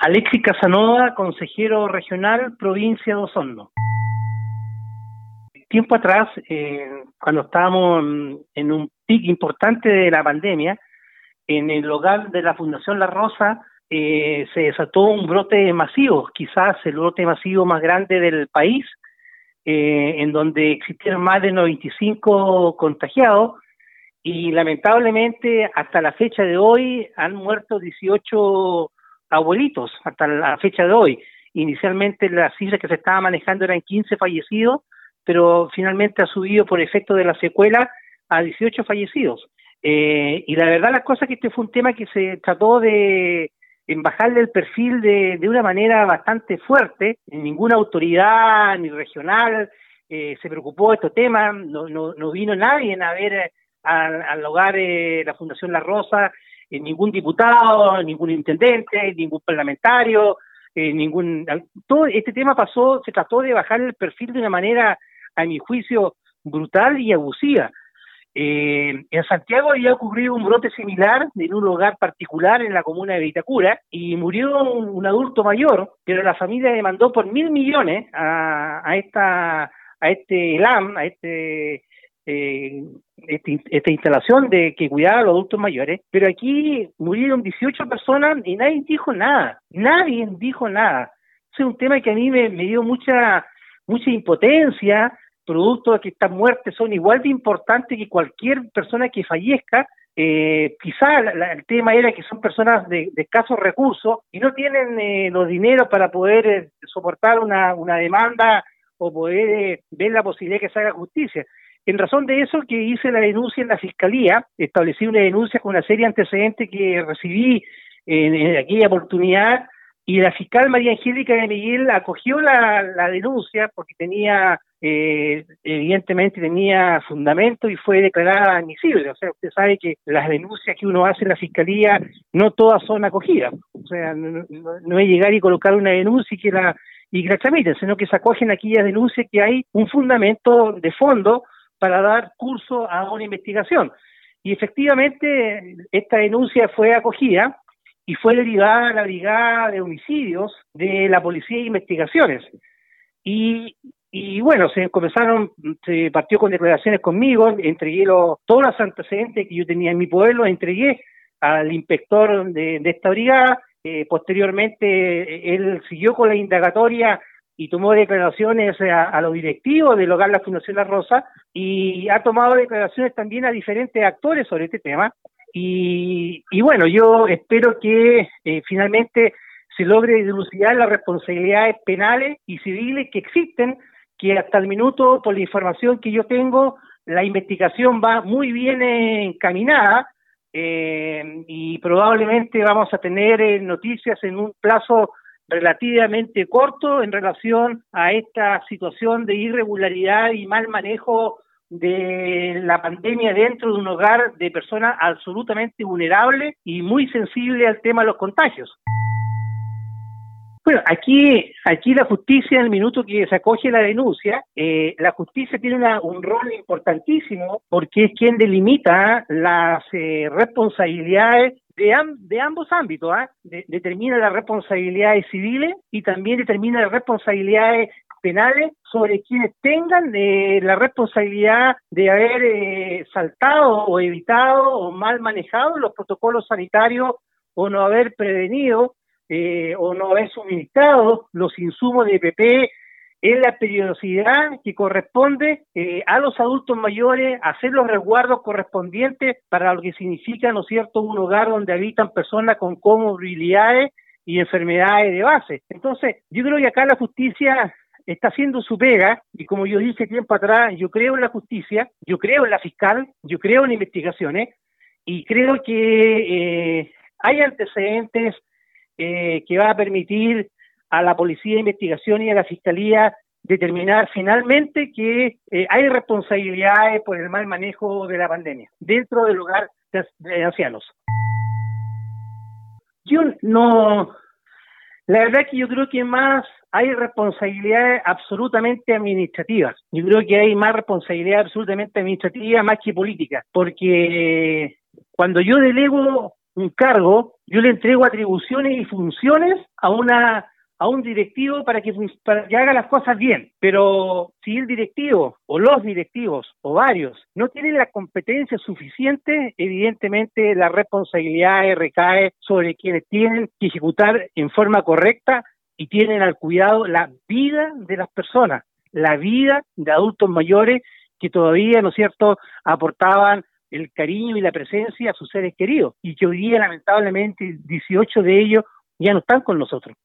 Alexis Casanova, consejero regional, provincia de Osorno. Tiempo atrás, eh, cuando estábamos en un pic importante de la pandemia, en el hogar de la Fundación La Rosa eh, se desató un brote masivo, quizás el brote masivo más grande del país, eh, en donde existieron más de 95 contagiados y lamentablemente hasta la fecha de hoy han muerto 18 abuelitos hasta la fecha de hoy. Inicialmente las cifras que se estaba manejando eran 15 fallecidos, pero finalmente ha subido por efecto de la secuela a 18 fallecidos. Eh, y la verdad la cosa es que este fue un tema que se trató de bajarle el perfil de, de una manera bastante fuerte. Ninguna autoridad ni regional eh, se preocupó de este tema, no, no, no vino nadie a ver eh, al, al hogar de la Fundación La Rosa eh, ningún diputado, ningún intendente, ningún parlamentario, eh, ningún todo este tema pasó, se trató de bajar el perfil de una manera, a mi juicio, brutal y abusiva. Eh, en Santiago había ocurrido un brote similar en un lugar particular en la comuna de Vitacura y murió un, adulto mayor, pero la familia demandó por mil millones a, a esta a este LAM, a este eh, este, esta instalación de que cuidaba a los adultos mayores, pero aquí murieron 18 personas y nadie dijo nada, nadie dijo nada. es un tema que a mí me, dio mucha mucha impotencia, producto de que estas muertes son igual de importantes que cualquier persona que fallezca, eh, quizá el tema era que son personas de, escasos recursos y no tienen eh, los dineros para poder eh, soportar una, una demanda o poder eh, ver la posibilidad de que se haga justicia. En razón de eso que hice la denuncia en la Fiscalía, establecí una denuncia con una serie de antecedentes que recibí en, aquella oportunidad y la fiscal María Angélica de Miguel acogió la, denuncia porque tenía, eh, evidentemente tenía fundamento y fue declarada admisible. O sea, usted sabe que las denuncias que uno hace en la fiscalía no todas son acogidas. O sea, no, es llegar y colocar una denuncia y que la y que la tramiten, sino que se acogen aquellas denuncias que hay un fundamento de fondo para dar curso a una investigación. Y efectivamente esta denuncia fue acogida y fue derivada a la Brigada de Homicidios de la Policía de Investigaciones. Y, y bueno, se comenzaron, se partió con declaraciones conmigo, entregué todos los antecedentes que yo tenía en mi pueblo, entregué al inspector de, esta brigada, eh, posteriormente él siguió con la indagatoria y tomó declaraciones a, los directivos del hogar La Fundación La Rosa y ha tomado declaraciones también a diferentes actores sobre este tema. Y, bueno, yo espero que eh, finalmente se logre dilucidar las responsabilidades penales y civiles que existen, que hasta el minuto, por la información que yo tengo, la investigación va muy bien encaminada eh, y probablemente vamos a tener eh, noticias en un plazo relativamente corto en relación a esta situación de irregularidad y mal manejo de la pandemia dentro de un hogar de personas absolutamente vulnerables y muy sensibles al tema de los contagios. Bueno, aquí, aquí la justicia, en el minuto que se acoge la denuncia, eh, la justicia tiene un rol importantísimo porque es quien delimita las eh, responsabilidades de, ambos ámbitos, ¿ah? determina las responsabilidades civiles y también determina las responsabilidades penales sobre quienes tengan eh, la responsabilidad de haber eh, saltado o evitado o mal manejado los protocolos sanitarios o no haber prevenido eh, o no haber suministrado los insumos de PP es la periodicidad que corresponde eh, a los adultos mayores hacer los resguardos correspondientes para lo que significa, ¿no es cierto?, un hogar donde habitan personas con comorbilidades y enfermedades de base. Entonces, yo creo que acá la justicia está haciendo su pega y como yo dije tiempo atrás, yo creo en la justicia, yo creo en la fiscal, yo creo en investigaciones y creo que eh, hay antecedentes eh, que va a permitir a la Policía de Investigación y a la Fiscalía determinar finalmente que eh, hay responsabilidades por el mal manejo de la pandemia dentro del hogar de, ancianos. Yo no, la verdad que yo creo que más hay responsabilidades absolutamente administrativas. Yo creo que hay más responsabilidades absolutamente administrativas más que políticas, porque cuando yo delego un cargo, yo le entrego atribuciones y funciones a una a un directivo para que, para que haga las cosas bien. Pero si el directivo o los directivos o varios no tienen la competencia suficiente, evidentemente la responsabilidad recae sobre quienes tienen que ejecutar en forma correcta y tienen al cuidado la vida de las personas, la vida de adultos mayores que todavía, ¿no es cierto?, aportaban el cariño y la presencia a sus seres queridos y que hoy día lamentablemente 18 de ellos ya no están con nosotros.